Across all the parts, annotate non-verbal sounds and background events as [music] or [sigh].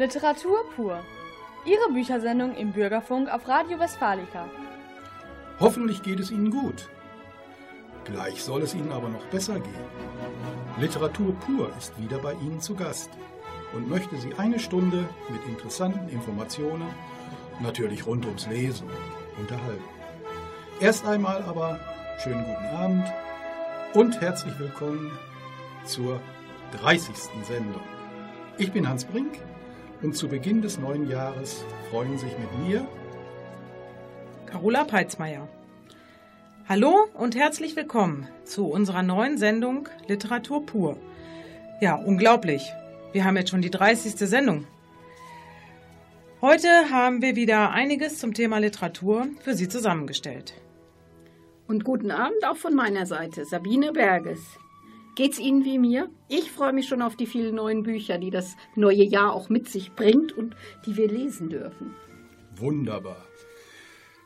Literatur pur. Ihre Büchersendung im Bürgerfunk auf Radio Westfalica. Hoffentlich geht es Ihnen gut. Gleich soll es Ihnen aber noch besser gehen. Literatur pur ist wieder bei Ihnen zu Gast und möchte Sie eine Stunde mit interessanten Informationen, natürlich rund ums Lesen, unterhalten. Erst einmal aber schönen guten Abend und herzlich willkommen zur 30. Sendung. Ich bin Hans Brink und zu Beginn des neuen Jahres freuen sich mit mir Carola Peitzmeier. Hallo und herzlich willkommen zu unserer neuen Sendung Literatur pur. Ja, unglaublich. Wir haben jetzt schon die 30. Sendung. Heute haben wir wieder einiges zum Thema Literatur für Sie zusammengestellt. Und guten Abend auch von meiner Seite, Sabine Berges. Geht's Ihnen wie mir? Ich freue mich schon auf die vielen neuen Bücher, die das neue Jahr auch mit sich bringt und die wir lesen dürfen. Wunderbar.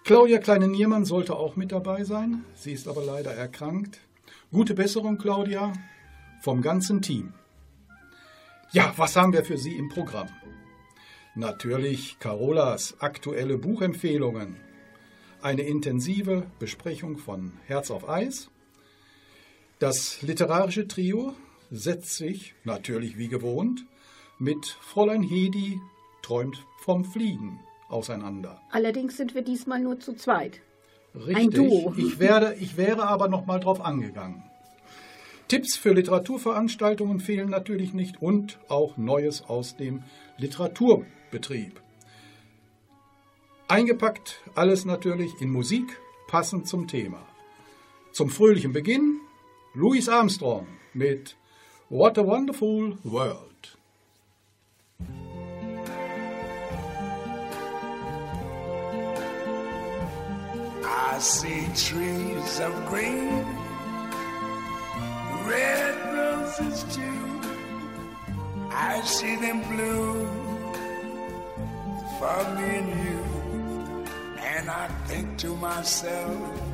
Claudia Kleine-Niermann sollte auch mit dabei sein. Sie ist aber leider erkrankt. Gute Besserung, Claudia, vom ganzen Team. Ja, was haben wir für Sie im Programm? Natürlich Carolas aktuelle Buchempfehlungen. Eine intensive Besprechung von Herz auf Eis. Das literarische Trio setzt sich, natürlich wie gewohnt, mit Fräulein Hedi träumt vom Fliegen auseinander. Allerdings sind wir diesmal nur zu zweit. Richtig. Ein Duo. Ich, werde, ich wäre aber noch mal drauf angegangen. Tipps für Literaturveranstaltungen fehlen natürlich nicht und auch Neues aus dem Literaturbetrieb. Eingepackt alles natürlich in Musik, passend zum Thema. Zum fröhlichen Beginn Louis Armstrong mit What a Wonderful World. I see trees of green, red roses too. I see them bloom for me and you. And I think to myself,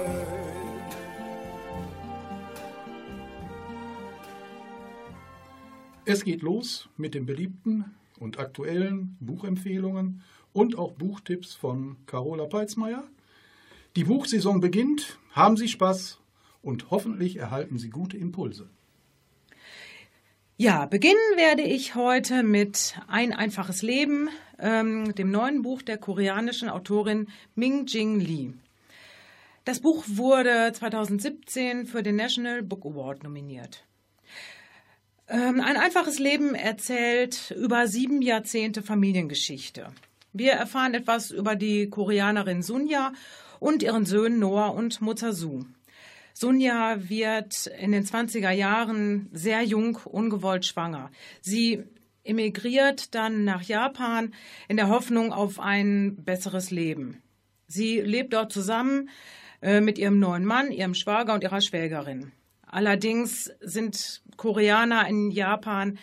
Es geht los mit den beliebten und aktuellen Buchempfehlungen und auch Buchtipps von Carola Peitzmeier. Die Buchsaison beginnt, haben Sie Spaß und hoffentlich erhalten Sie gute Impulse. Ja, beginnen werde ich heute mit Ein einfaches Leben, ähm, dem neuen Buch der koreanischen Autorin Ming Jing Lee. Das Buch wurde 2017 für den National Book Award nominiert. Ähm, ein einfaches Leben erzählt über sieben Jahrzehnte Familiengeschichte. Wir erfahren etwas über die Koreanerin Sunja und ihren Söhnen Noah und Mutter Su. Sunja wird in den 20er Jahren sehr jung ungewollt schwanger. Sie emigriert dann nach Japan in der Hoffnung auf ein besseres Leben. Sie lebt dort zusammen äh, mit ihrem neuen Mann, ihrem Schwager und ihrer Schwägerin. Allerdings sind Koreaner in Japan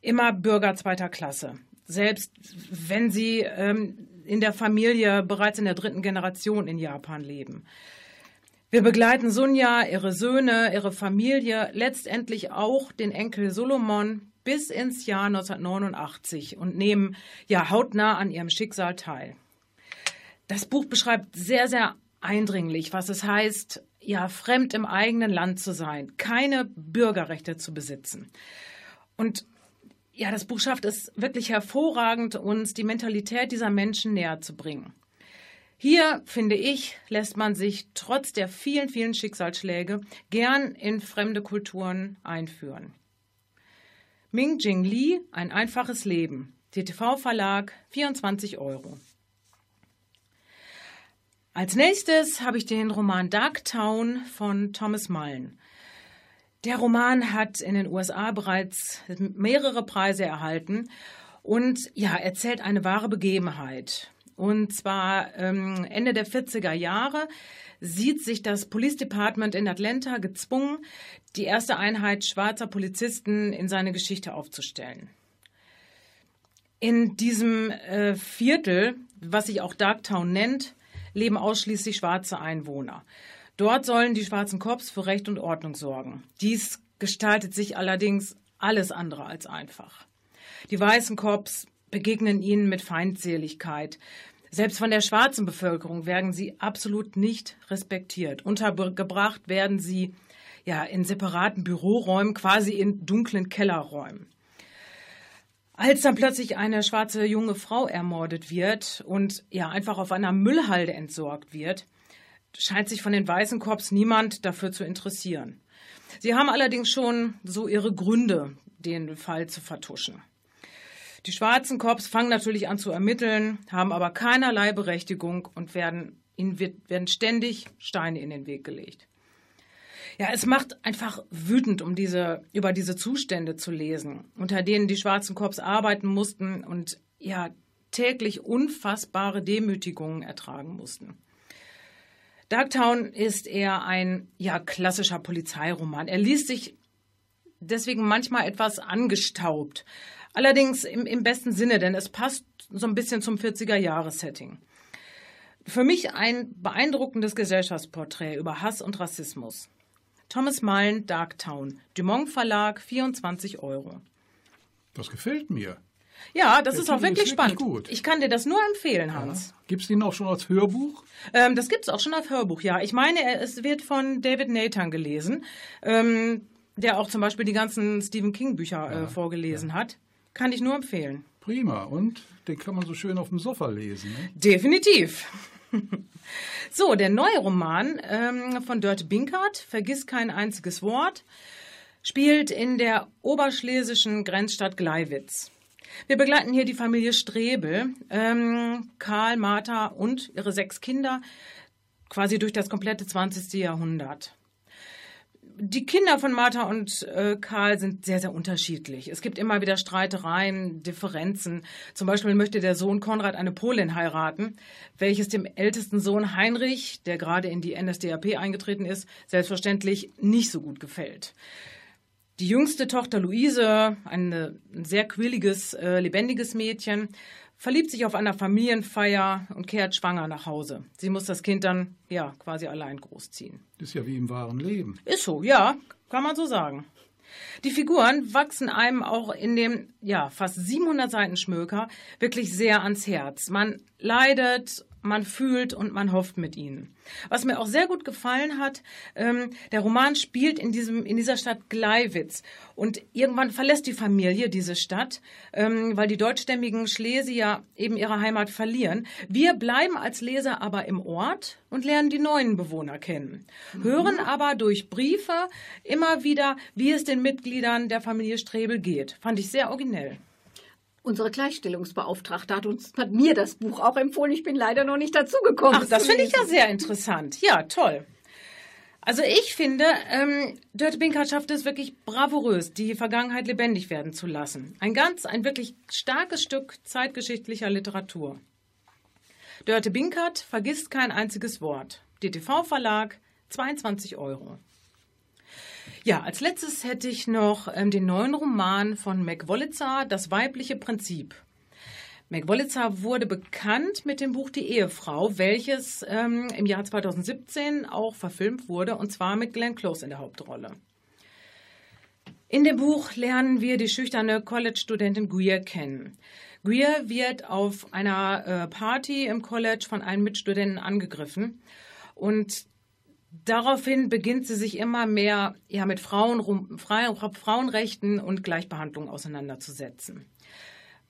immer Bürger zweiter Klasse. Selbst wenn sie ähm, in der Familie bereits in der dritten Generation in Japan leben. Wir begleiten Sunja, ihre Söhne, ihre Familie, letztendlich auch den Enkel Solomon bis ins Jahr 1989 und nehmen ja hautnah an ihrem Schicksal teil. Das Buch beschreibt sehr, sehr eindringlich, was es heißt, ja, fremd im eigenen Land zu sein, keine Bürgerrechte zu besitzen. Und ja, das Buch schafft es wirklich hervorragend, uns die Mentalität dieser Menschen näher zu bringen. Hier, finde ich, lässt man sich trotz der vielen, vielen Schicksalsschläge gern in fremde Kulturen einführen. Ming Jing Lee, ein einfaches Leben. TTV Verlag, 24 Euro. Als nächstes habe ich den Roman Dark Town von Thomas Mullen. Der Roman hat in den USA bereits mehrere Preise erhalten und ja, erzählt eine wahre Begebenheit. Und zwar ähm, Ende der 40er Jahre sieht sich das Police Department in Atlanta gezwungen, die erste Einheit schwarzer Polizisten in seine Geschichte aufzustellen. In diesem äh, Viertel, was sich auch Darktown nennt, leben ausschließlich schwarze Einwohner. Dort sollen die schwarzen Cops für Recht und Ordnung sorgen. Dies gestaltet sich allerdings alles andere als einfach. Die weißen Cops begegnen ihnen mit Feindseligkeit. Selbst von der schwarzen Bevölkerung werden sie absolut nicht respektiert. Untergebracht werden sie ja in separaten Büroräumen, quasi in dunklen Kellerräumen. Als dann plötzlich eine schwarze junge Frau ermordet wird und ja einfach auf einer Müllhalde entsorgt wird, scheint sich von den weißen Korps niemand dafür zu interessieren. Sie haben allerdings schon so ihre Gründe, den Fall zu vertuschen. Die schwarzen Korps fangen natürlich an zu ermitteln, haben aber keinerlei Berechtigung und werden, ihnen wird, werden ständig Steine in den Weg gelegt. Ja, es macht einfach wütend, um diese, über diese Zustände zu lesen, unter denen die schwarzen Korps arbeiten mussten und ja, täglich unfassbare Demütigungen ertragen mussten. Darktown ist eher ein ja, klassischer Polizeiroman. Er liest sich deswegen manchmal etwas angestaubt. Allerdings im, im besten Sinne, denn es passt so ein bisschen zum 40er-Jahres-Setting. Für mich ein beeindruckendes Gesellschaftsporträt über Hass und Rassismus. Thomas Mullen, Darktown. Dumont Verlag, 24 Euro. Das gefällt mir. Ja, das Der ist auch wirklich ist spannend. Gut. Ich kann dir das nur empfehlen, Hans. Ja. Gibt es den auch schon als Hörbuch? Ähm, das gibt es auch schon als Hörbuch, ja. Ich meine, es wird von David Nathan gelesen, ähm, der auch zum Beispiel die ganzen Stephen King-Bücher ja, äh, vorgelesen ja. hat. Kann ich nur empfehlen. Prima. Und den kann man so schön auf dem Sofa lesen. Ne? Definitiv. [laughs] so, der neue Roman ähm, von Dörte Binkert, Vergiss kein einziges Wort, spielt in der oberschlesischen Grenzstadt Gleiwitz. Wir begleiten hier die Familie Strebel, ähm, Karl, Martha und ihre sechs Kinder quasi durch das komplette 20. Jahrhundert die Kinder von Martha und äh, Karl sind sehr, sehr unterschiedlich. Es gibt immer wieder Streitereien, Differenzen. Zum Beispiel möchte der Sohn Konrad eine Polin heiraten, welches dem ältesten Sohn Heinrich, der gerade in die NSDAP eingetreten ist, selbstverständlich nicht so gut gefällt. Die jüngste Tochter Luise, ein sehr quirliges, äh, lebendiges Mädchen, verliebt sich auf einer Familienfeier und kehrt schwanger nach Hause. Sie muss das Kind dann ja quasi allein großziehen. Das ist ja wie im wahren Leben. Ist so, ja, kann man so sagen. Die Figuren wachsen einem auch in dem ja fast 700 Seiten Schmöker wirklich sehr ans Herz. Man leidet man fühlt und man hofft mit ihnen. Was mir auch sehr gut gefallen hat, ähm, der Roman spielt in, diesem, in dieser Stadt Gleiwitz und irgendwann verlässt die Familie diese Stadt, ähm, weil die deutschstämmigen Schlesier eben ihre Heimat verlieren. Wir bleiben als Leser aber im Ort und lernen die neuen Bewohner kennen, mhm. hören aber durch Briefe immer wieder, wie es den Mitgliedern der Familie Strebel geht. Fand ich sehr originell. Unsere Gleichstellungsbeauftragte hat uns hat mir das Buch auch empfohlen. Ich bin leider noch nicht dazugekommen. Ach, das finde ich ja sehr interessant. Ja, toll. Also ich finde, ähm, Dörte Binkert schafft es wirklich bravourös, die Vergangenheit lebendig werden zu lassen. Ein ganz, ein wirklich starkes Stück zeitgeschichtlicher Literatur. Dörte Binkert vergisst kein einziges Wort. DTV Verlag, 22 Euro. Ja, als letztes hätte ich noch ähm, den neuen Roman von Mac Wolitzer, Das weibliche Prinzip. Mac Wolitzer wurde bekannt mit dem Buch Die Ehefrau, welches ähm, im Jahr 2017 auch verfilmt wurde, und zwar mit Glenn Close in der Hauptrolle. In dem Buch lernen wir die schüchterne College-Studentin Greer kennen. Greer wird auf einer äh, Party im College von einem Mitstudenten angegriffen und Daraufhin beginnt sie sich immer mehr ja, mit Frauen, Frauenrechten und Gleichbehandlung auseinanderzusetzen.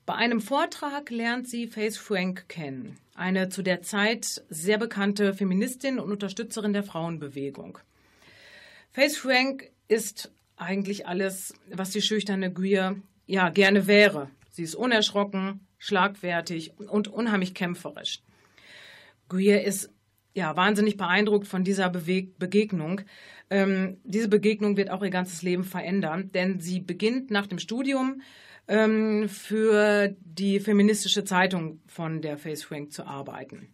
Bei einem Vortrag lernt sie Faith Frank kennen, eine zu der Zeit sehr bekannte Feministin und Unterstützerin der Frauenbewegung. Faith Frank ist eigentlich alles, was die schüchterne Greer ja gerne wäre. Sie ist unerschrocken, schlagfertig und unheimlich kämpferisch. Greer ist ja, wahnsinnig beeindruckt von dieser Beweg Begegnung. Ähm, diese Begegnung wird auch ihr ganzes Leben verändern, denn sie beginnt nach dem Studium ähm, für die feministische Zeitung von der Face Frank zu arbeiten.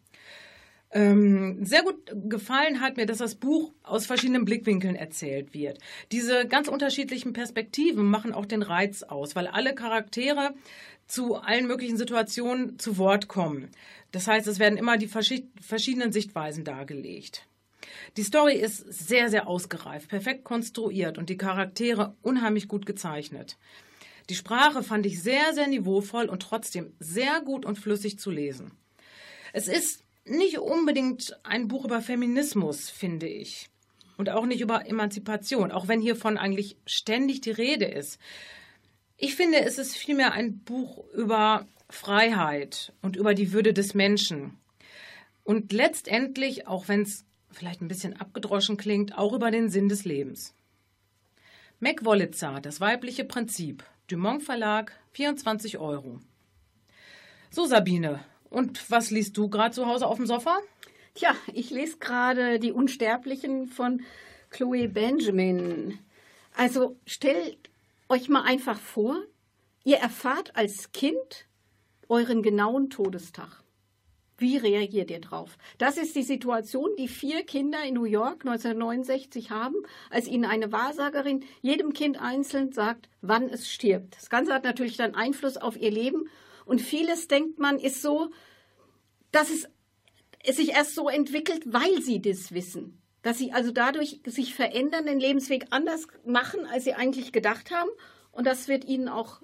Ähm, sehr gut gefallen hat mir, dass das Buch aus verschiedenen Blickwinkeln erzählt wird. Diese ganz unterschiedlichen Perspektiven machen auch den Reiz aus, weil alle Charaktere zu allen möglichen Situationen zu Wort kommen. Das heißt, es werden immer die verschiedenen Sichtweisen dargelegt. Die Story ist sehr, sehr ausgereift, perfekt konstruiert und die Charaktere unheimlich gut gezeichnet. Die Sprache fand ich sehr, sehr niveauvoll und trotzdem sehr gut und flüssig zu lesen. Es ist nicht unbedingt ein Buch über Feminismus, finde ich. Und auch nicht über Emanzipation, auch wenn hiervon eigentlich ständig die Rede ist. Ich finde, es ist vielmehr ein Buch über Freiheit und über die Würde des Menschen. Und letztendlich, auch wenn es vielleicht ein bisschen abgedroschen klingt, auch über den Sinn des Lebens. Mac Wollitzer, das weibliche Prinzip, Dumont Verlag, 24 Euro. So, Sabine, und was liest du gerade zu Hause auf dem Sofa? Tja, ich lese gerade Die Unsterblichen von Chloe Benjamin. Also stellt euch mal einfach vor, ihr erfahrt als Kind euren genauen Todestag. Wie reagiert ihr drauf? Das ist die Situation, die vier Kinder in New York 1969 haben, als ihnen eine Wahrsagerin jedem Kind einzeln sagt, wann es stirbt. Das Ganze hat natürlich dann Einfluss auf ihr Leben und vieles denkt man ist so, dass es, es sich erst so entwickelt, weil sie das wissen. Dass sie also dadurch sich verändern, den Lebensweg anders machen, als sie eigentlich gedacht haben. Und das wird ihnen auch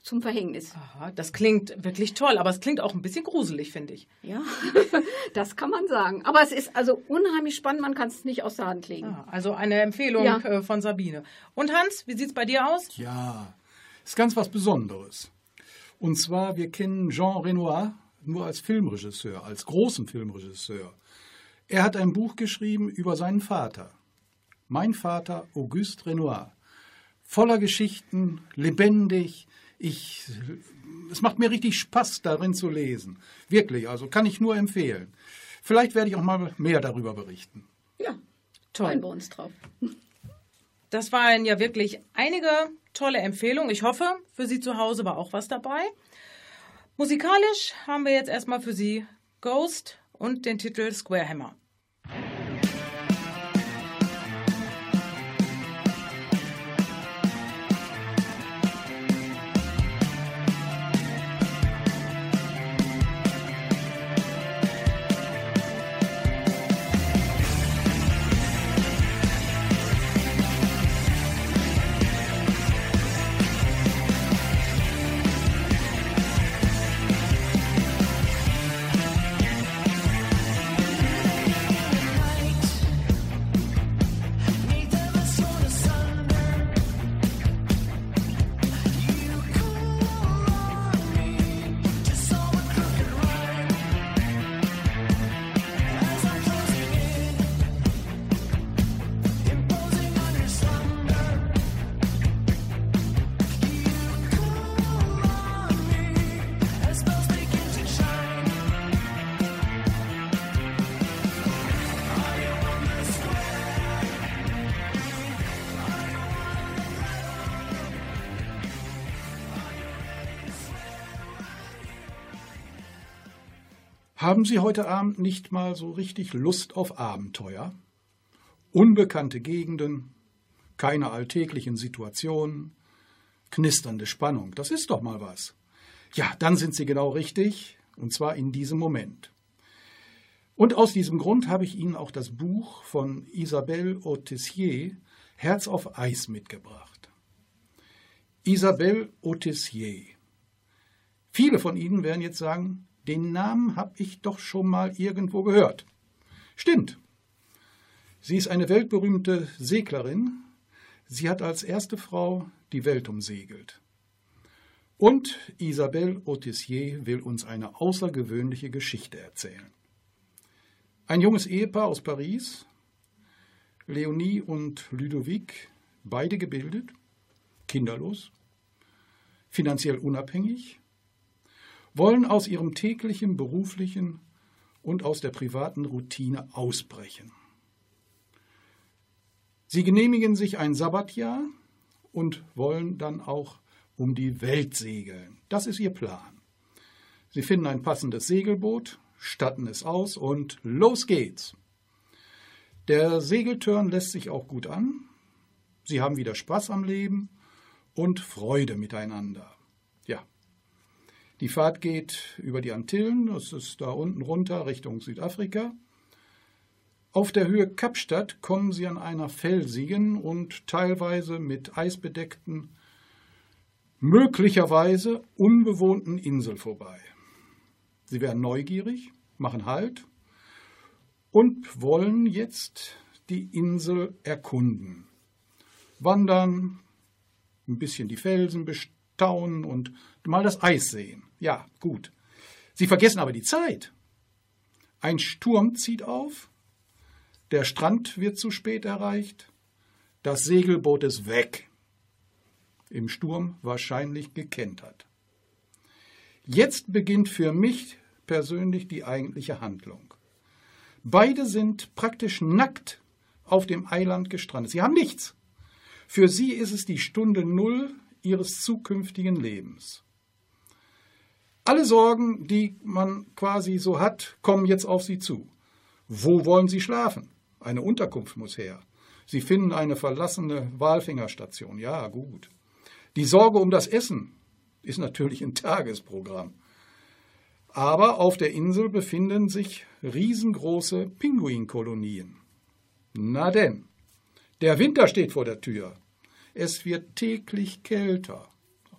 zum Verhängnis. Aha, das klingt wirklich toll, aber es klingt auch ein bisschen gruselig, finde ich. Ja, [laughs] das kann man sagen. Aber es ist also unheimlich spannend, man kann es nicht aus der Hand legen. Ah, also eine Empfehlung ja. Äh, von Sabine. Und Hans, wie sieht es bei dir aus? Ja, ist ganz was Besonderes. Und zwar, wir kennen Jean Renoir nur als Filmregisseur, als großen Filmregisseur. Er hat ein Buch geschrieben über seinen Vater. Mein Vater Auguste Renoir. Voller Geschichten, lebendig, ich, es macht mir richtig Spaß, darin zu lesen. Wirklich, also kann ich nur empfehlen. Vielleicht werde ich auch mal mehr darüber berichten. Ja, toll. wir uns drauf. Das waren ja wirklich einige tolle Empfehlungen. Ich hoffe, für Sie zu Hause war auch was dabei. Musikalisch haben wir jetzt erstmal für Sie Ghost und den Titel Square Hammer. Haben Sie heute Abend nicht mal so richtig Lust auf Abenteuer? Unbekannte Gegenden, keine alltäglichen Situationen, knisternde Spannung, das ist doch mal was. Ja, dann sind Sie genau richtig, und zwar in diesem Moment. Und aus diesem Grund habe ich Ihnen auch das Buch von Isabelle Autissier, Herz auf Eis, mitgebracht. Isabelle Autissier. Viele von Ihnen werden jetzt sagen, den Namen habe ich doch schon mal irgendwo gehört. Stimmt. Sie ist eine weltberühmte Seglerin. Sie hat als erste Frau die Welt umsegelt. Und Isabelle Autissier will uns eine außergewöhnliche Geschichte erzählen. Ein junges Ehepaar aus Paris, Leonie und Ludovic, beide gebildet, kinderlos, finanziell unabhängig, wollen aus ihrem täglichen beruflichen und aus der privaten Routine ausbrechen. Sie genehmigen sich ein Sabbatjahr und wollen dann auch um die Welt segeln. Das ist ihr Plan. Sie finden ein passendes Segelboot, statten es aus und los geht's. Der Segeltörn lässt sich auch gut an. Sie haben wieder Spaß am Leben und Freude miteinander. Die Fahrt geht über die Antillen, das ist da unten runter Richtung Südafrika. Auf der Höhe Kapstadt kommen sie an einer felsigen und teilweise mit Eis bedeckten, möglicherweise unbewohnten Insel vorbei. Sie werden neugierig, machen Halt und wollen jetzt die Insel erkunden. Wandern, ein bisschen die Felsen bestaunen und mal das Eis sehen. Ja, gut. Sie vergessen aber die Zeit. Ein Sturm zieht auf, der Strand wird zu spät erreicht. Das Segelboot ist weg. Im Sturm wahrscheinlich gekentert. Jetzt beginnt für mich persönlich die eigentliche Handlung. Beide sind praktisch nackt auf dem Eiland gestrandet. Sie haben nichts. Für sie ist es die Stunde Null ihres zukünftigen Lebens. Alle Sorgen, die man quasi so hat, kommen jetzt auf sie zu. Wo wollen sie schlafen? Eine Unterkunft muss her. Sie finden eine verlassene Walfingerstation. Ja, gut. Die Sorge um das Essen ist natürlich ein Tagesprogramm. Aber auf der Insel befinden sich riesengroße Pinguinkolonien. Na denn, der Winter steht vor der Tür. Es wird täglich kälter,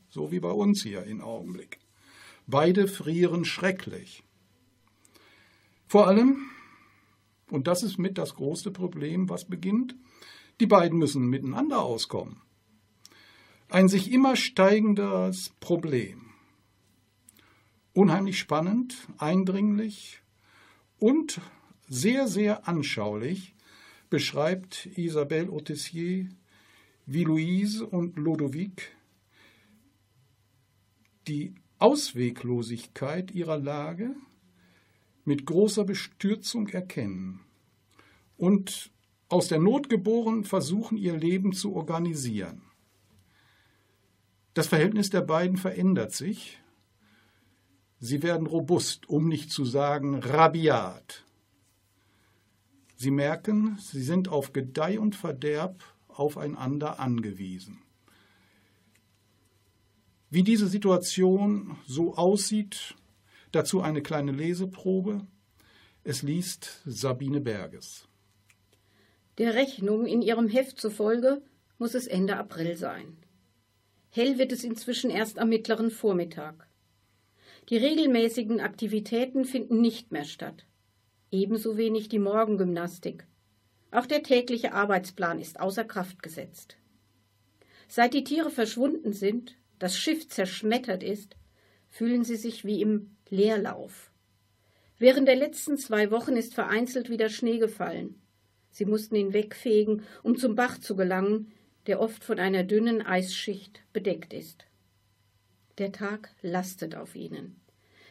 so wie bei uns hier im Augenblick. Beide frieren schrecklich. Vor allem und das ist mit das große Problem, was beginnt. Die beiden müssen miteinander auskommen. Ein sich immer steigendes Problem. Unheimlich spannend, eindringlich und sehr, sehr anschaulich beschreibt Isabelle Autissier, wie Louise und Lodovic die Ausweglosigkeit ihrer Lage mit großer Bestürzung erkennen und aus der Not geboren versuchen, ihr Leben zu organisieren. Das Verhältnis der beiden verändert sich. Sie werden robust, um nicht zu sagen rabiat. Sie merken, sie sind auf Gedeih und Verderb aufeinander angewiesen. Wie diese Situation so aussieht, Dazu eine kleine Leseprobe. Es liest Sabine Berges. Der Rechnung in ihrem Heft zufolge muss es Ende April sein. Hell wird es inzwischen erst am mittleren Vormittag. Die regelmäßigen Aktivitäten finden nicht mehr statt. Ebenso wenig die Morgengymnastik. Auch der tägliche Arbeitsplan ist außer Kraft gesetzt. Seit die Tiere verschwunden sind, das Schiff zerschmettert ist, fühlen sie sich wie im Leerlauf. Während der letzten zwei Wochen ist vereinzelt wieder Schnee gefallen. Sie mussten ihn wegfegen, um zum Bach zu gelangen, der oft von einer dünnen Eisschicht bedeckt ist. Der Tag lastet auf ihnen.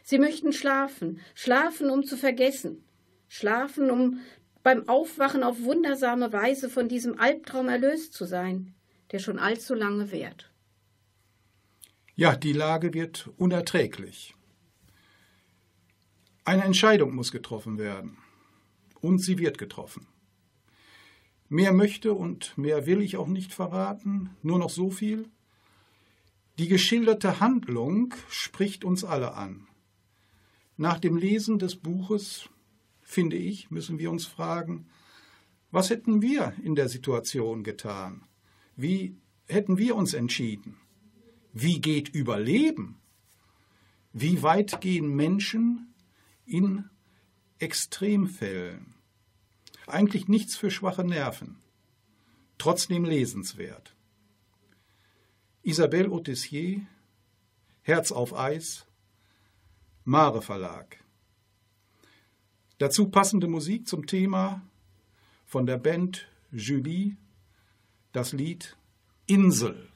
Sie möchten schlafen, schlafen, um zu vergessen, schlafen, um beim Aufwachen auf wundersame Weise von diesem Albtraum erlöst zu sein, der schon allzu lange währt. Ja, die Lage wird unerträglich. Eine Entscheidung muss getroffen werden. Und sie wird getroffen. Mehr möchte und mehr will ich auch nicht verraten, nur noch so viel. Die geschilderte Handlung spricht uns alle an. Nach dem Lesen des Buches, finde ich, müssen wir uns fragen, was hätten wir in der Situation getan? Wie hätten wir uns entschieden? Wie geht Überleben? Wie weit gehen Menschen in Extremfällen. Eigentlich nichts für schwache Nerven, trotzdem lesenswert. Isabelle Autissier, Herz auf Eis, Mare Verlag. Dazu passende Musik zum Thema von der Band Julie, das Lied Insel.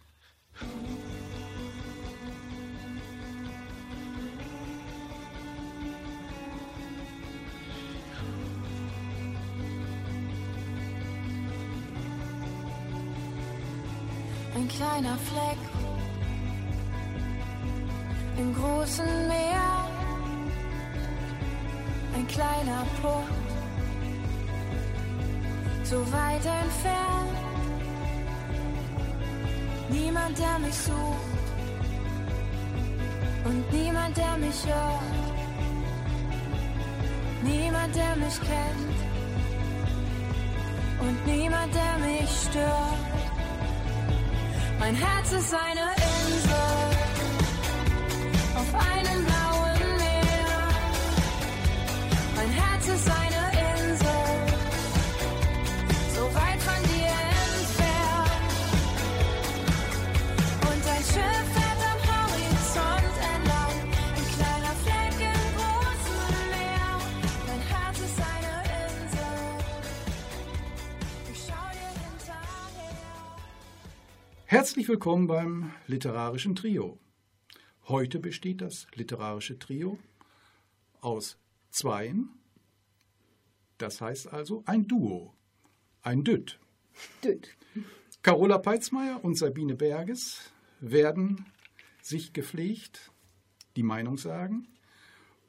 Kleiner Fleck im großen Meer, ein kleiner Punkt, so weit entfernt. Niemand, der mich sucht und niemand, der mich hört. Niemand, der mich kennt und niemand, der mich stört. Mein Herz ist eine Herzlich willkommen beim literarischen Trio. Heute besteht das literarische Trio aus Zweien. Das heißt also ein Duo, ein Dütt. Düt. Carola Peitzmeier und Sabine Berges werden sich gepflegt die Meinung sagen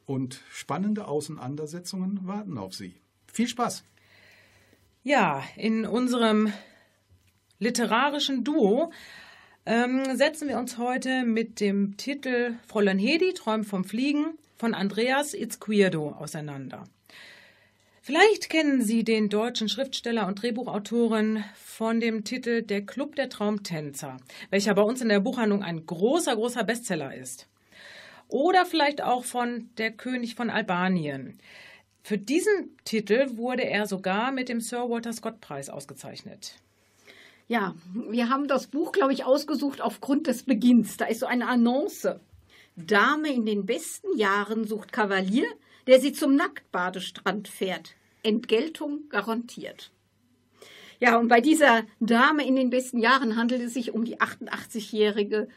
und spannende Auseinandersetzungen warten auf sie. Viel Spaß! Ja, in unserem literarischen Duo ähm, setzen wir uns heute mit dem Titel Fräulein Hedi träumt vom Fliegen von Andreas Izquierdo auseinander. Vielleicht kennen Sie den deutschen Schriftsteller und Drehbuchautoren von dem Titel Der Club der Traumtänzer, welcher bei uns in der Buchhandlung ein großer, großer Bestseller ist. Oder vielleicht auch von Der König von Albanien. Für diesen Titel wurde er sogar mit dem Sir Walter Scott Preis ausgezeichnet. Ja, wir haben das Buch, glaube ich, ausgesucht aufgrund des Beginns. Da ist so eine Annonce. Dame in den besten Jahren sucht Kavalier, der sie zum Nacktbadestrand fährt. Entgeltung garantiert. Ja, und bei dieser Dame in den besten Jahren handelt es sich um die 88-jährige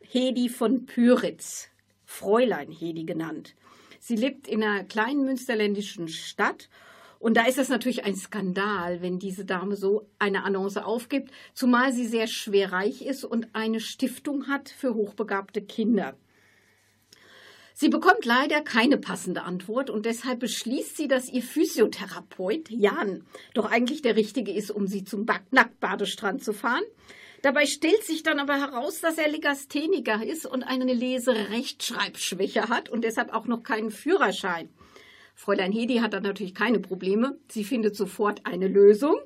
Hedi von Pyritz, Fräulein Hedi genannt. Sie lebt in einer kleinen münsterländischen Stadt und da ist es natürlich ein Skandal, wenn diese Dame so eine Annonce aufgibt, zumal sie sehr schwer reich ist und eine Stiftung hat für hochbegabte Kinder. Sie bekommt leider keine passende Antwort und deshalb beschließt sie, dass ihr Physiotherapeut Jan doch eigentlich der Richtige ist, um sie zum Ba- Nacktbadestrand zu fahren. Dabei stellt sich dann aber heraus, dass er Legastheniker ist und eine Leserechtschreibschwäche hat und deshalb auch noch keinen Führerschein. Fräulein Hedi hat dann natürlich keine Probleme. Sie findet sofort eine Lösung.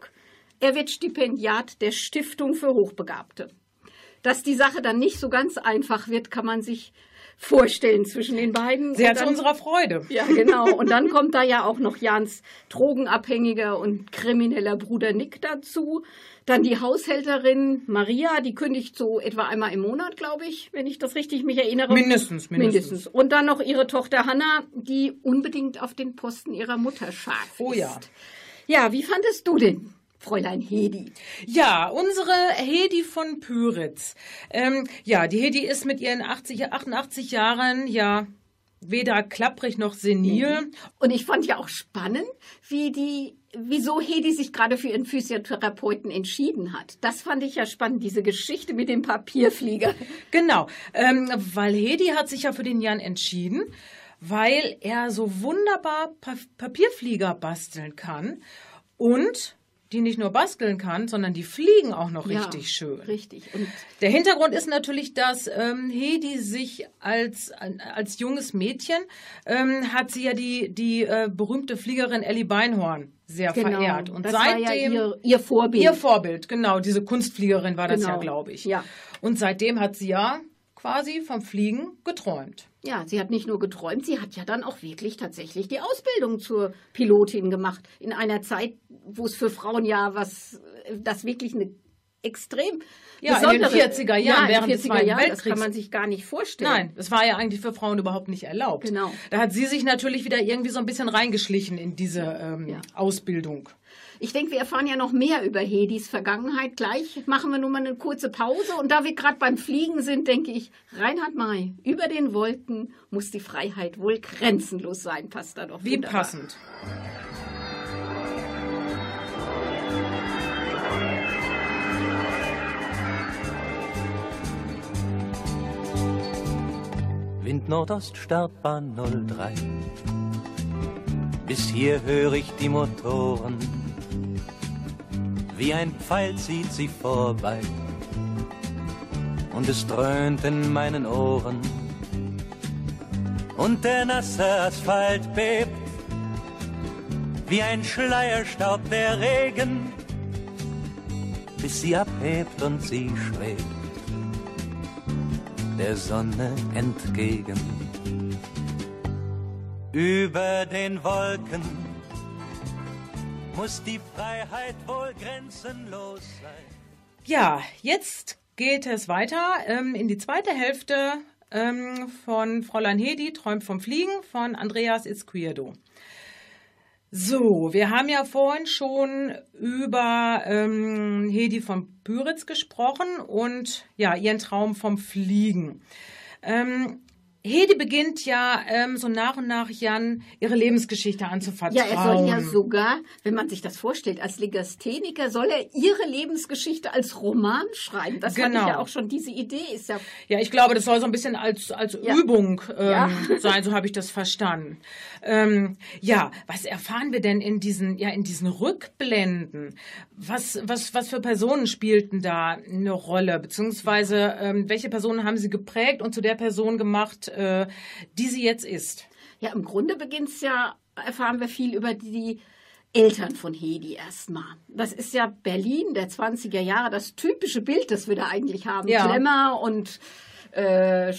Er wird Stipendiat der Stiftung für Hochbegabte. Dass die Sache dann nicht so ganz einfach wird, kann man sich vorstellen zwischen den beiden. Sehr zu unserer Freude. ja, genau. Und dann kommt da ja auch noch Jans drogenabhängiger und krimineller Bruder Nick dazu. Dann die Haushälterin Maria, die kündigt so etwa einmal im Monat, glaube ich, wenn ich das richtig mich erinnere. Mindestens, mindestens. Und dann noch ihre Tochter Hanna, die unbedingt auf den Posten ihrer Mutter scharf Oh ist. ja. Ja, wie fandest du denn, Fräulein Hedi? Ja, unsere Hedi von Pyritz. Ähm, ja, die Hedi ist mit ihren 80, 88 Jahren ja weder klapprig noch senil. Und ich fand ja auch spannend, wie die, wieso Hedi sich gerade für ihren Physiotherapeuten entschieden hat. Das fand ich ja spannend, diese Geschichte mit dem Papierflieger. [laughs] Genau, ähm, weil Hedi hat sich ja für den Jan entschieden, weil er so wunderbar pa Papierflieger basteln kann und die nicht nur basteln kann, sondern die fliegen auch noch Ja, richtig schön. Richtig. Und Der Hintergrund ist natürlich, dass ähm, Hedi sich als, als junges Mädchen ähm, hat sie ja die, die äh, berühmte Fliegerin Ellie Beinhorn sehr verehrt. Und Genau. das war seitdem ja ihr, ihr Vorbild. Ihr Vorbild, genau. Diese Kunstfliegerin war das Genau. ja, glaube ich. Ja. Und seitdem hat sie ja quasi vom Fliegen geträumt. Ja, sie hat nicht nur geträumt, sie hat ja dann auch wirklich tatsächlich die Ausbildung zur Pilotin gemacht. In einer Zeit, wo es für Frauen ja was, das wirklich eine extrem Ja, in den besondere... 40er Jahren, ja, während in den des 40er Zweiten Jahren, das Weltkriegs. kann man sich gar nicht vorstellen. Nein, das war ja eigentlich für Frauen überhaupt nicht erlaubt. Genau. Da hat sie sich natürlich wieder irgendwie so ein bisschen reingeschlichen in diese ähm, Ja. Ausbildung. Ich denke, wir erfahren ja noch mehr über Hedis Vergangenheit. Gleich machen wir nur mal eine kurze Pause. Und da wir gerade beim Fliegen sind, denke ich, Reinhard May, über den Wolken muss die Freiheit wohl grenzenlos sein. Passt da doch Wie wunderbar. passend. Wind Nordost Startbahn 03. Bis hier höre ich die Motoren, wie ein Pfeil zieht sie vorbei. Und es dröhnt in meinen Ohren. Und der nasse Asphalt bebt, wie ein Schleierstaub der Regen, bis sie abhebt und sie schwebt der Sonne entgegen. Über den Wolken muss die Freiheit wohl grenzenlos sein. Ja, jetzt geht es weiter ähm, in die zweite Hälfte ähm, von Fräulein Hedi, Träumt vom Fliegen von Andreas Izquierdo. So, wir haben ja vorhin schon über ähm, Hedi von Pyritz gesprochen und ja, ihren Traum vom Fliegen. Ähm, Hedi beginnt ja ähm, so nach und nach Jan ihre Lebensgeschichte anzuvertrauen. Ja, er soll ja sogar, wenn man sich das vorstellt, als Legastheniker soll er ihre Lebensgeschichte als Roman schreiben. Das Genau. ich ja auch schon, diese Idee ist ja Ja, ich glaube, das soll so ein bisschen als, als Ja. Übung ähm, Ja. [laughs] sein, so habe ich das verstanden. Ähm, ja, was erfahren wir denn in diesen, ja, in diesen Rückblenden? Was, was, was für Personen spielten da eine Rolle? Beziehungsweise, ähm, welche Personen haben sie geprägt und zu der Person gemacht, äh, die sie jetzt ist? Ja, im Grunde beginnt's ja, erfahren wir viel über die Eltern von Hedi erstmal. Das ist ja Berlin der 20er Jahre, das typische Bild, das wir da eigentlich haben. Ja. Klemmer und äh,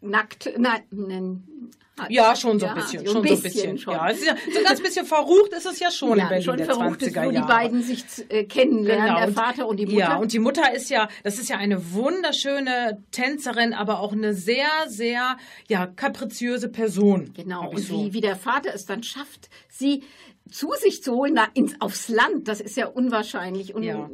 nackt, nein, nein, Ja, schon so ein Ja, bisschen, ein so ein bisschen bisschen. schon. Ja, ja, so ein ganz bisschen verrucht ist es ja schon in ja, Berlin schon der verrucht 20er ist, wo die beiden sich äh, kennenlernen, der und- Vater und die Mutter. Ja, und die Mutter ist ja, das ist ja eine wunderschöne Tänzerin, aber auch eine sehr, sehr, ja, kapriziöse Person. Genau, und so. wie, wie der Vater es dann schafft, sie zu sich zu holen, na, ins, aufs Land, das ist ja unwahrscheinlich. Und Ja.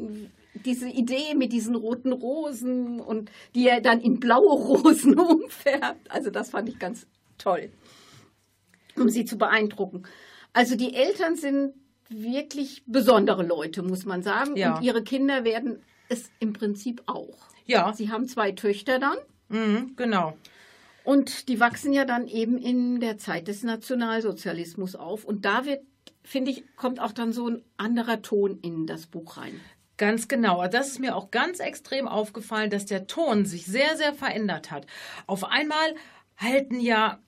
diese Idee mit diesen roten Rosen und die er dann in blaue Rosen [laughs] umfärbt, also das fand ich ganz toll, um sie zu beeindrucken. Also die Eltern sind wirklich besondere Leute, muss man sagen. Ja. Und ihre Kinder werden es im Prinzip auch. Ja, Sie haben zwei Töchter dann. mhm, genau. Und die wachsen ja dann eben in der Zeit des Nationalsozialismus auf. Und da wird, finde ich, kommt auch dann so ein anderer Ton in das Buch rein. Ganz genau. Also Das ist mir auch ganz extrem aufgefallen, dass der Ton sich sehr, sehr verändert hat. Auf einmal halten ja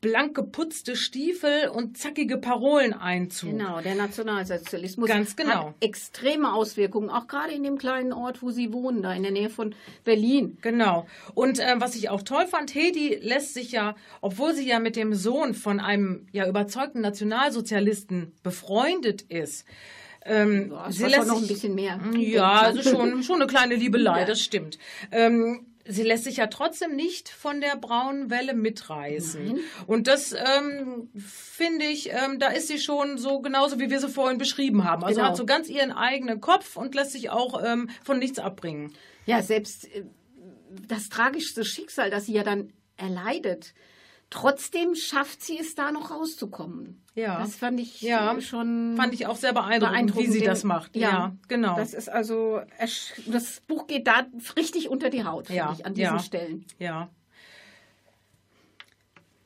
blank geputzte Stiefel und zackige Parolen Einzug. Genau, der Nationalsozialismus Ganz genau. hat extreme Auswirkungen, auch gerade in dem kleinen Ort, wo sie wohnen, da in der Nähe von Berlin. Genau. Und äh, was ich auch toll fand, Hedi lässt sich ja, obwohl sie ja mit dem Sohn von einem ja überzeugten Nationalsozialisten befreundet ist, ähm, Ja, sie lässt noch ein bisschen mehr. Ja, also schon, schon eine kleine Liebelei, Ja. das stimmt. Ähm, sie lässt sich ja trotzdem nicht von der braunen Welle mitreißen. Und das ähm, finde ich, ähm, da ist sie schon so genauso, wie wir sie vorhin beschrieben haben. Also Genau. hat so ganz ihren eigenen Kopf und lässt sich auch ähm, von nichts abbringen. Ja, selbst äh, das tragischste Schicksal, das sie ja dann erleidet, trotzdem schafft sie es da noch rauszukommen. Ja. Das fand ich Ja, schon Fand ich auch sehr beeindruckend, wie sie denn- das macht. Ja, genau. Das ist also, das Buch geht da richtig unter die Haut, finde Ja, ich, an diesen ja. Stellen. ja.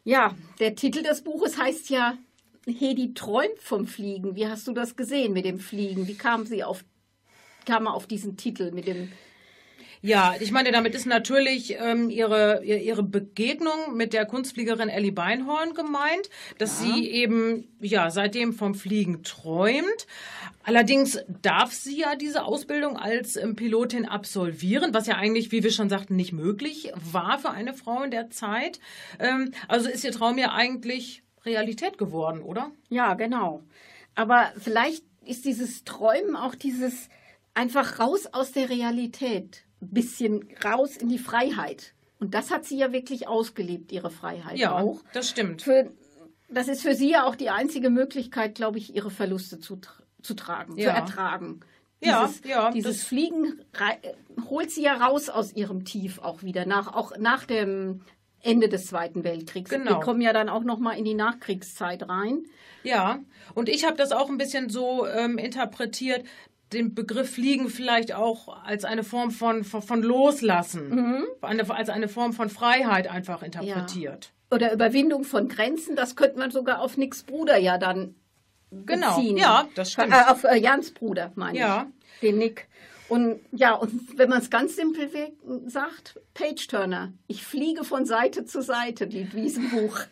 Ja, der Titel des Buches heißt ja Hedi träumt vom Fliegen. Wie hast du das gesehen mit dem Fliegen? Wie kam sie auf, kam er auf diesen Titel mit dem, Ja, ich meine, damit ist natürlich ähm, ihre, ihr- ihre Begegnung mit der Kunstfliegerin Ellie Beinhorn gemeint, dass sie eben ja seitdem vom Fliegen träumt. Allerdings darf sie ja diese Ausbildung als ähm, Pilotin absolvieren, was ja eigentlich, wie wir schon sagten, nicht möglich war für eine Frau in der Zeit. Ähm, also ist ihr Traum ja eigentlich Realität geworden, oder? Ja, genau. Aber vielleicht ist dieses Träumen auch dieses einfach raus aus der Realität, bisschen raus in die Freiheit. Und das hat sie ja wirklich ausgelebt, ihre Freiheit Ja, auch. das stimmt. Für, das ist für sie ja auch die einzige Möglichkeit, glaube ich, ihre Verluste zu, zu tragen, zu Ja. ertragen. Ja, dieses, ja, Dieses das- Fliegen holt sie ja raus aus ihrem Tief auch wieder, nach, auch nach dem Ende des Zweiten Weltkriegs. Genau. Wir kommen ja dann auch noch mal in die Nachkriegszeit rein. Ja, und ich habe das auch ein bisschen so ähm, interpretiert, den Begriff Fliegen vielleicht auch als eine Form von, von, von Loslassen, Mhm. eine, als eine Form von Freiheit einfach interpretiert. Oder Überwindung von Grenzen, das könnte man sogar auf Nicks Bruder ja dann Genau, beziehen. ja, das stimmt. Äh, auf äh, Jans Bruder, meine Ja. ich. Den Nick. Und ja, und wenn man es ganz simpel sagt, Page Turner. Ich fliege von Seite zu Seite, die Wiesenbuch. [laughs]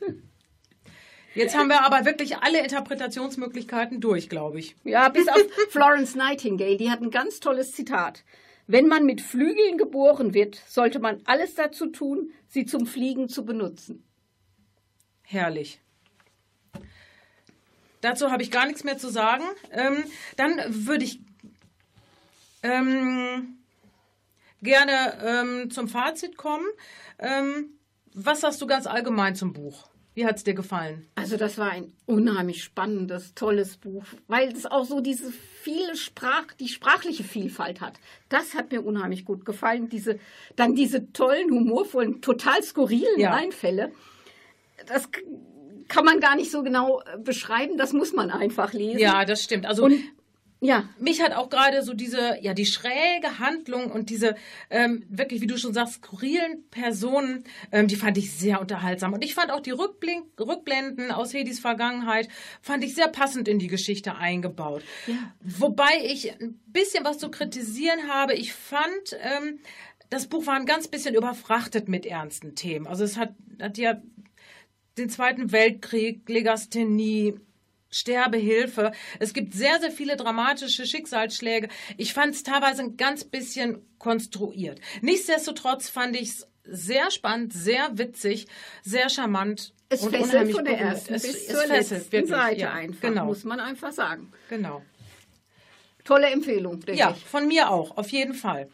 Jetzt haben wir aber wirklich alle Interpretationsmöglichkeiten durch, glaube ich. Ja, bis auf [laughs] Florence Nightingale, die hat ein ganz tolles Zitat. Wenn man mit Flügeln geboren wird, sollte man alles dazu tun, sie zum Fliegen zu benutzen. Herrlich. Dazu habe ich gar nichts mehr zu sagen. Ähm, dann würde ich ähm, gerne ähm, zum Fazit kommen. Ähm, was sagst du ganz allgemein zum Buch? Wie hat es dir gefallen? Also das war ein unheimlich spannendes, tolles Buch, weil es auch so diese viele Sprach, die sprachliche Vielfalt hat. Das hat mir unheimlich gut gefallen. Diese, dann diese tollen, humorvollen, total skurrilen Ja. Einfälle. Das kann man gar nicht so genau äh, beschreiben. Das muss man einfach lesen. Ja, das stimmt. Also Und ja, mich hat auch gerade so diese, ja, die schräge Handlung und diese ähm, wirklich, wie du schon sagst, skurrilen Personen, ähm, die fand ich sehr unterhaltsam. Und ich fand auch die Rückblink, Rückblenden aus Hedis Vergangenheit, fand ich sehr passend in die Geschichte eingebaut. Wobei ich ein bisschen was zu kritisieren habe. Ich fand, ähm, das Buch war ein ganz bisschen überfrachtet mit ernsten Themen. Also es hat, hat ja den Zweiten Weltkrieg, Legasthenie, Sterbehilfe. Es gibt sehr, sehr viele dramatische Schicksalsschläge. Ich fand es teilweise ein ganz bisschen konstruiert. Nichtsdestotrotz fand ich es sehr spannend, sehr witzig, sehr charmant. es und fesselt unheimlich von der berührend. ersten Es- bis es zur fesselt letzten wirklich, Seite ja, einfach, Genau, muss man einfach sagen. genau. Tolle Empfehlung, denke Ja, ich. von mir auch, auf jeden Fall.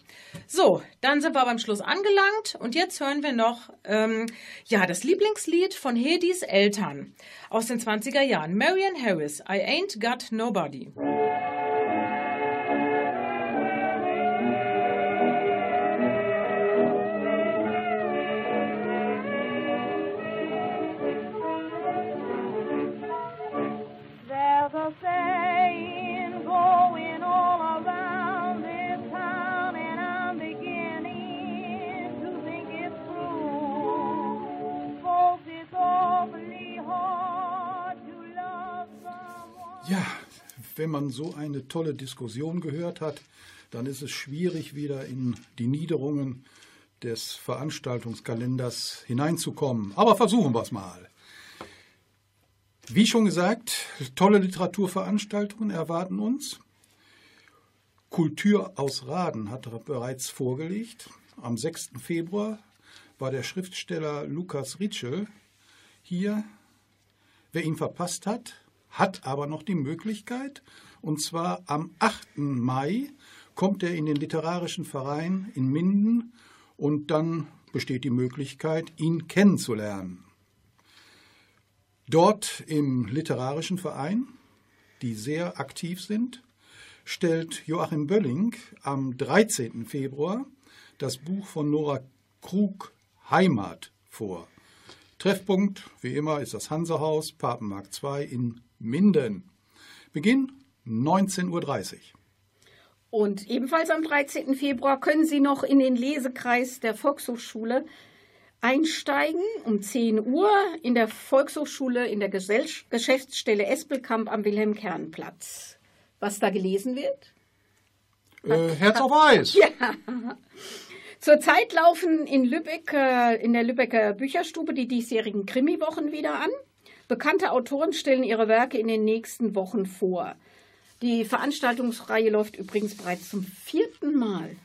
So, dann sind wir beim Schluss angelangt und jetzt hören wir noch ähm, ja, das Lieblingslied von Hedis Eltern aus den 20er Jahren. Marian Harris, I Ain't Got Nobody. Wenn man so eine tolle Diskussion gehört hat, dann ist es schwierig, wieder in die Niederungen des Veranstaltungskalenders hineinzukommen. Aber versuchen wir es mal. Wie schon gesagt, tolle Literaturveranstaltungen erwarten uns. Kultur aus Raden hat er bereits vorgelegt. Am 6. Februar war der Schriftsteller Lukas Ritschel hier Wer ihn verpasst hat, hat aber noch die Möglichkeit. Und zwar am 8. Mai kommt er in den Literarischen Verein in Minden und dann besteht die Möglichkeit, ihn kennenzulernen. Dort im Literarischen Verein, die sehr aktiv sind, stellt Joachim Bölling am 13. Februar das Buch von Nora Krug Heimat vor. Treffpunkt, wie immer, ist das Hansehaus, Papenmarkt 2 in Minden. Beginn 19.30 Uhr. Und ebenfalls am 13. Februar können Sie noch in den Lesekreis der Volkshochschule einsteigen um 10 Uhr in der Volkshochschule in der Gesell Geschäftsstelle Espelkamp am Wilhelm-Kern-Platz. Was da gelesen wird? Äh, Herz auf Eis. Zurzeit laufen in Lübeck, in der Lübecker Bücherstube die diesjährigen Krimiwochen wieder an. Bekannte Autoren stellen ihre Werke in den nächsten Wochen vor. Die Veranstaltungsreihe läuft übrigens bereits zum vierten Mal.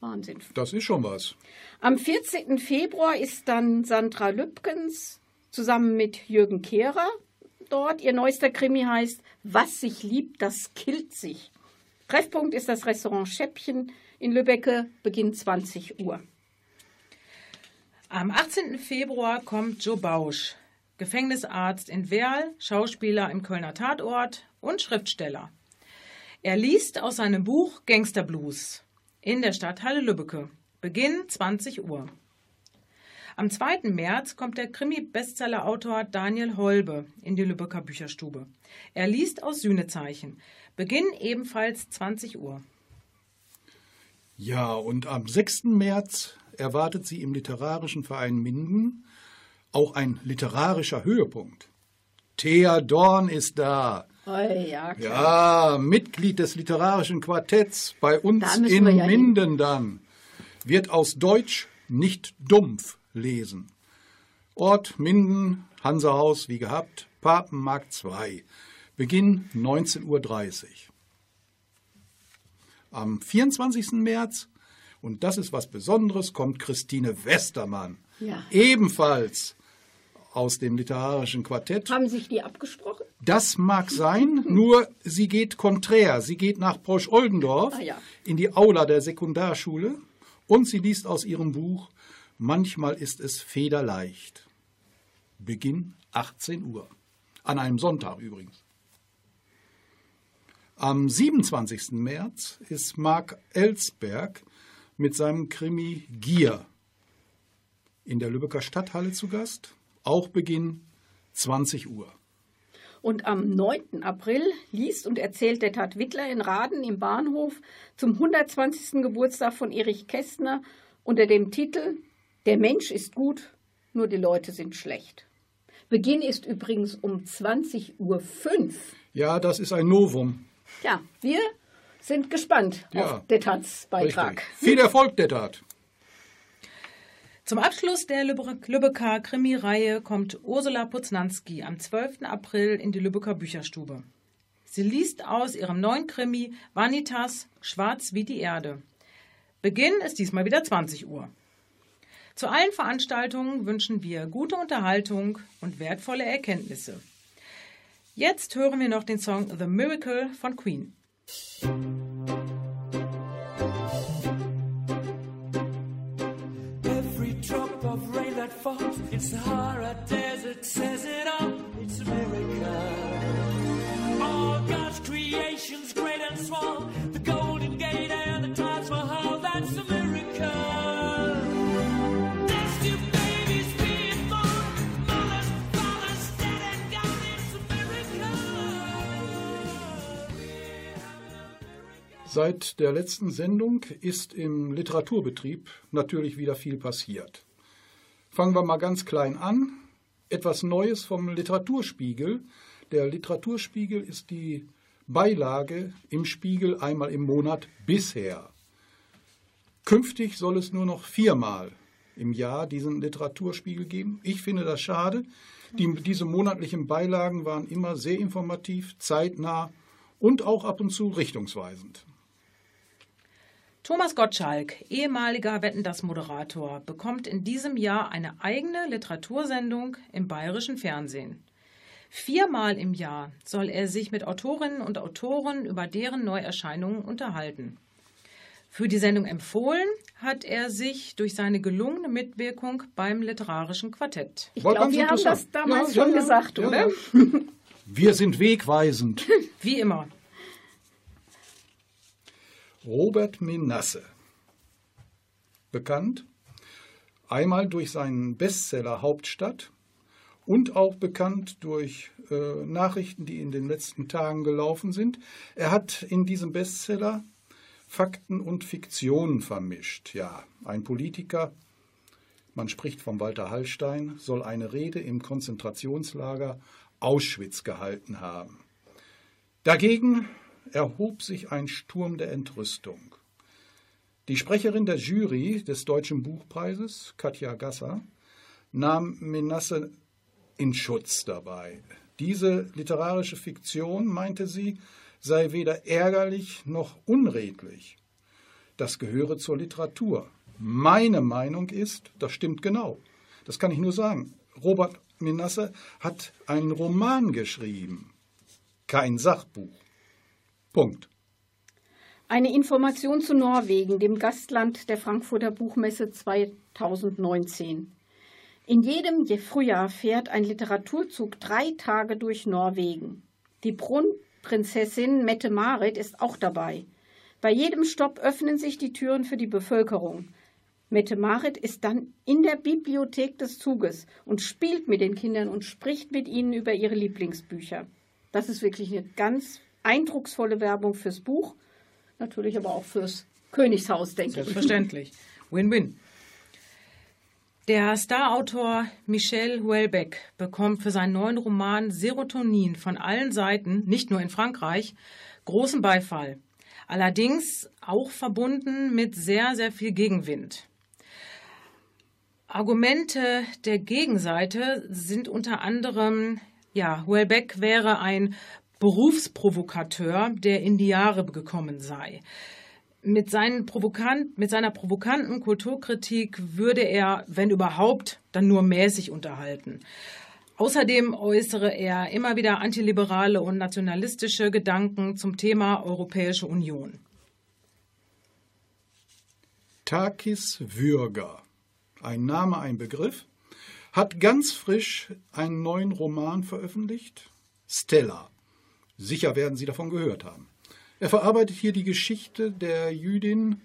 Wahnsinn. Das ist schon was. Am 14. Februar ist dann Sandra Lübkens zusammen mit Jürgen Kehrer dort. Ihr neuester Krimi heißt Was sich liebt, das killt sich. Treffpunkt ist das Restaurant Schäppchen in Lübbecke, Beginn 20 Uhr. Am 18. Februar kommt Joe Bausch, Gefängnisarzt in Werl, Schauspieler im Kölner Tatort und Schriftsteller. Er liest aus seinem Buch Gangster Blues in der Stadthalle Lübbecke. Beginn 20 Uhr. Am 2. März kommt der Krimi-Bestseller-Autor Daniel Holbe in die Lübecker Bücherstube. Er liest aus Sühnezeichen. Beginn ebenfalls 20 Uhr. Ja, und am 6. März erwartet sie im Literarischen Verein Minden auch ein literarischer Höhepunkt. Thea Dorn ist da. Oh, ja, klar. Ja, Mitglied des literarischen Quartetts bei uns in wir ja. Minden dann. Wird aus Deutsch nicht dumpf lesen. Ort Minden, Hansehaus wie gehabt, Papenmarkt 2. Beginn 19.30 Uhr. Am 24. März, und das ist was Besonderes, kommt Christine Westermann. Ja. Ebenfalls aus dem literarischen Quartett. Haben sich die abgesprochen? Das mag sein, [laughs] nur sie geht konträr. Sie geht nach Brosch-Oldendorf Ah, ja. in die Aula der Sekundarschule und sie liest aus ihrem Buch Manchmal ist es federleicht. Beginn 18 Uhr. An einem Sonntag übrigens. Am 27. März ist Marc Ellsberg mit seinem Krimi Gier in der Lübecker Stadthalle zu Gast. Auch Beginn 20 Uhr. Und am 9. April liest und erzählt der Tat Wittler in Raden im Bahnhof zum 120. Geburtstag von Erich Kästner unter dem Titel Der Mensch ist gut, nur die Leute sind schlecht. Beginn ist übrigens um 20.05 Uhr. Ja, das ist ein Novum. Ja, wir sind gespannt Ja. auf Dettats Beitrag. Richtig. Viel Erfolg der Tat. Zum Abschluss der Lübe- Lübecker Krimireihe kommt Ursula Puznanski am 12. April in die Lübecker Bücherstube. Sie liest aus ihrem neuen Krimi Vanitas Schwarz wie die Erde. Beginn ist diesmal wieder 20 Uhr. Zu allen Veranstaltungen wünschen wir gute Unterhaltung und wertvolle Erkenntnisse. Jetzt hören wir noch den Song The Miracle von Queen. Sahara Desert says it all. It's a miracle. All God's creations, great and small, the Golden Gate and the Taj Mahal, that's a miracle. There's two babies being born, mothers, fathers, dead and gone. It's a miracle. Seit der letzten Sendung ist im Literaturbetrieb natürlich wieder viel passiert. Fangen wir mal ganz klein an. Etwas Neues vom Literaturspiegel. Der Literaturspiegel ist die Beilage im Spiegel einmal im Monat bisher. Künftig soll es nur noch viermal im Jahr diesen Literaturspiegel geben. Ich finde das schade. Die, diese monatlichen Beilagen waren immer sehr informativ, zeitnah und auch ab und zu richtungsweisend. Thomas Gottschalk, ehemaliger Wetten das Moderator, bekommt in diesem Jahr eine eigene Literatursendung im bayerischen Fernsehen. Viermal im Jahr soll er sich mit Autorinnen und Autoren über deren Neuerscheinungen unterhalten. Für die Sendung empfohlen hat er sich durch seine gelungene Mitwirkung beim literarischen Quartett. Ich glaube, wir haben das damals Ja, schon ja, gesagt, Ja, oder? Wir sind wegweisend. Wie immer. Robert Menasse. Bekannt einmal durch seinen Bestseller Hauptstadt und auch bekannt durch äh, Nachrichten, die in den letzten Tagen gelaufen sind. Er hat in diesem Bestseller Fakten und Fiktionen vermischt. Ja, ein Politiker, man spricht von Walter Hallstein, soll eine Rede im Konzentrationslager Auschwitz gehalten haben. Dagegen erhob sich ein Sturm der Entrüstung. Die Sprecherin der Jury des Deutschen Buchpreises, Katja Gasser, nahm Menasse in Schutz dabei. Diese literarische Fiktion, meinte sie, sei weder ärgerlich noch unredlich. Das gehöre zur Literatur. Meine Meinung ist, das stimmt genau. Das kann ich nur sagen. Robert Menasse hat einen Roman geschrieben, kein Sachbuch. Punkt. Eine Information zu Norwegen, dem Gastland der Frankfurter Buchmesse 2019. In jedem Frühjahr fährt ein Literaturzug drei Tage durch Norwegen. Die Brunnprinzessin Mette-Marit ist auch dabei. Bei jedem Stopp öffnen sich die Türen für die Bevölkerung. Mette Marit ist dann in der Bibliothek des Zuges und spielt mit den Kindern und spricht mit ihnen über ihre Lieblingsbücher. Das ist wirklich eine ganz eindrucksvolle Werbung fürs Buch, natürlich aber auch fürs Königshaus, denke ich. Selbstverständlich. Win-win. Der Starautor Michel Houellebecq bekommt für seinen neuen Roman Serotonin von allen Seiten, nicht nur in Frankreich, großen Beifall. Allerdings auch verbunden mit sehr, sehr viel Gegenwind. Argumente der Gegenseite sind unter anderem, ja, Houellebecq wäre ein Berufsprovokateur, der in die Jahre gekommen sei. Mit, provokant, mit seiner provokanten Kulturkritik würde er, wenn überhaupt, dann nur mäßig unterhalten. Außerdem äußere er immer wieder antiliberale und nationalistische Gedanken zum Thema Europäische Union. Takis Würger, ein Name, ein Begriff, hat ganz frisch einen neuen Roman veröffentlicht, Stella. Sicher werden Sie davon gehört haben. Er verarbeitet hier die Geschichte der Jüdin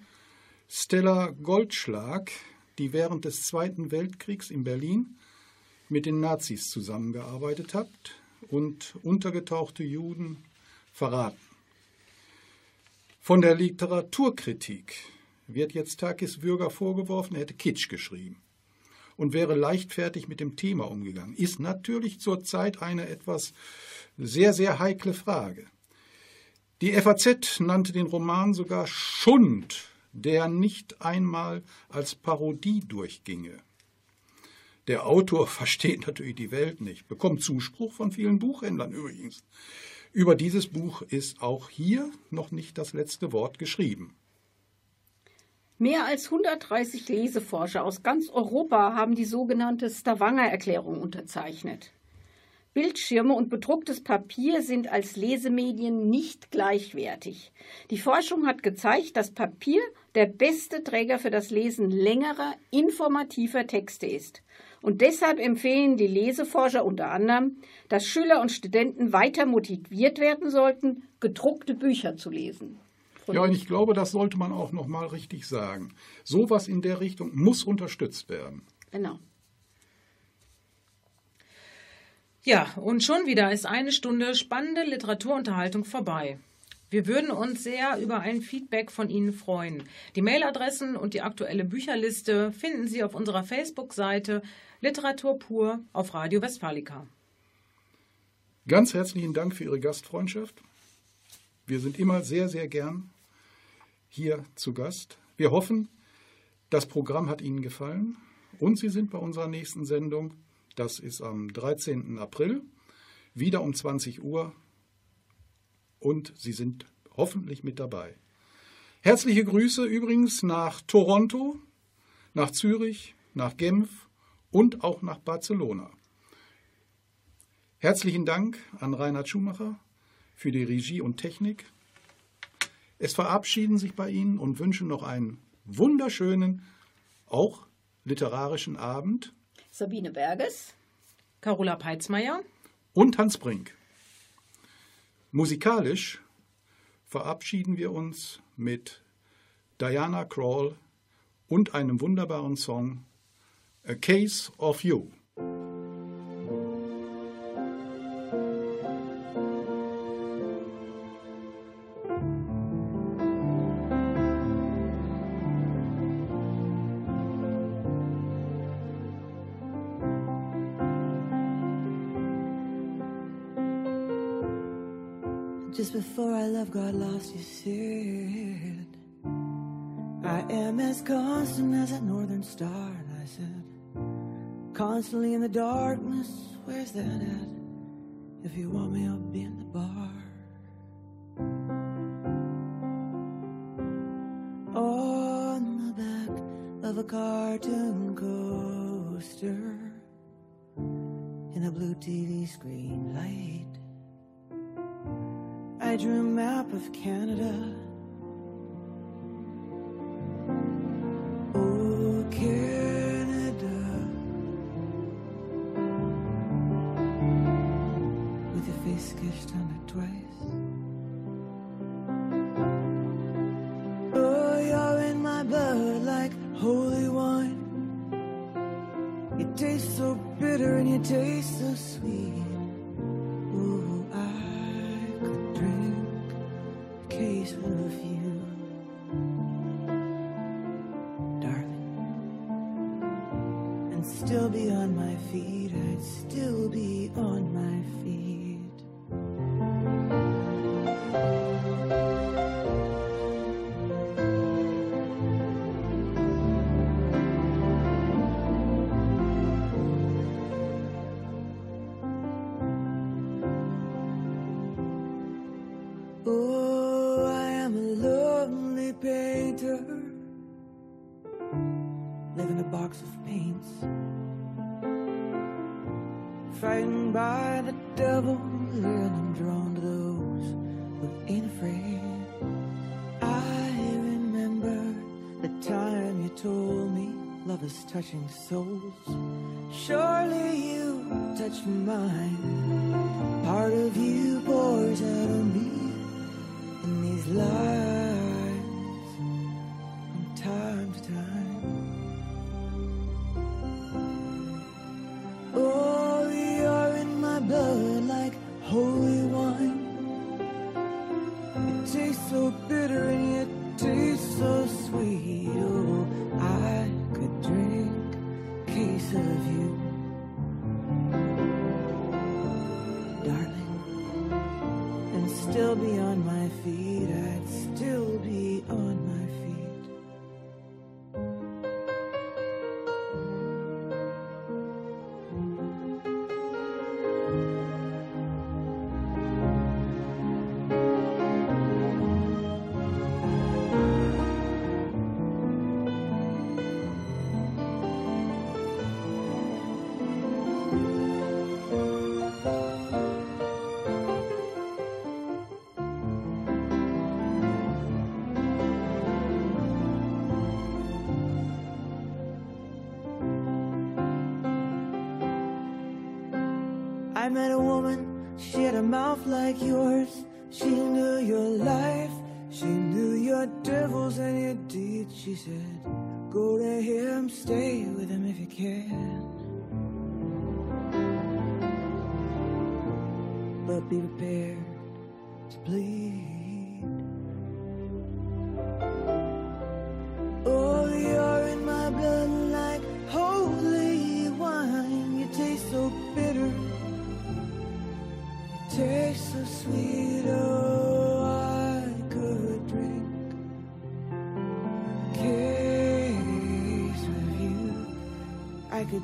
Stella Goldschlag, die während des Zweiten Weltkriegs in Berlin mit den Nazis zusammengearbeitet hat und untergetauchte Juden verraten. Von der Literaturkritik wird jetzt Takis Bürger vorgeworfen, er hätte Kitsch geschrieben und wäre leichtfertig mit dem Thema umgegangen. Ist natürlich zurzeit eine etwas sehr, sehr heikle Frage. Die FAZ nannte den Roman sogar Schund, der nicht einmal als Parodie durchginge. Der Autor [laughs] versteht natürlich die Welt nicht, bekommt Zuspruch von vielen Buchhändlern übrigens. Über dieses Buch ist auch hier noch nicht das letzte Wort geschrieben. Mehr als 130 Leseforscher aus ganz Europa haben die sogenannte Stavanger-Erklärung unterzeichnet. Bildschirme und bedrucktes Papier sind als Lesemedien nicht gleichwertig. Die Forschung hat gezeigt, dass Papier der beste Träger für das Lesen längerer, informativer Texte ist. Und deshalb empfehlen die Leseforscher unter anderem, dass Schüler und Studenten weiter motiviert werden sollten, gedruckte Bücher zu lesen. Ja, und ich glaube, das sollte man auch noch mal richtig sagen. Sowas in der Richtung muss unterstützt werden. Genau. Ja, und schon wieder ist eine Stunde spannende Literaturunterhaltung vorbei. Wir würden uns sehr über ein Feedback von Ihnen freuen. Die Mailadressen und die aktuelle Bücherliste finden Sie auf unserer Facebook-Seite Literatur pur auf Radio Westfalica. Ganz herzlichen Dank für Ihre Gastfreundschaft. Wir sind immer sehr, sehr gern hier zu Gast. Wir hoffen, das Programm hat Ihnen gefallen und Sie sind bei unserer nächsten Sendung, das ist am 13. April, wieder um 20 Uhr und Sie sind hoffentlich mit dabei. Herzliche Grüße übrigens nach Toronto, nach Zürich, nach Genf und auch nach Barcelona. Herzlichen Dank an Reinhard Schumacher für die Regie und Technik. Es verabschieden sich bei Ihnen und wünschen noch einen wunderschönen, auch literarischen Abend Sabine Berges. Carola Peitzmeier. und Hans Brink. Musikalisch verabschieden wir uns mit Diana Krall und einem wunderbaren Song A Case of You. In the darkness, where's that at? If you want me, I'll be in the bar. On the back of a cartoon coaster in a blue TV screen light. I drew a map of Canada. Still be on my feet, I'd still be on my feet. souls. Surely you touch mine. met a woman, she had a mouth like yours.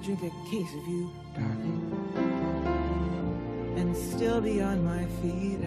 A case of you, darling, and still be on my feet.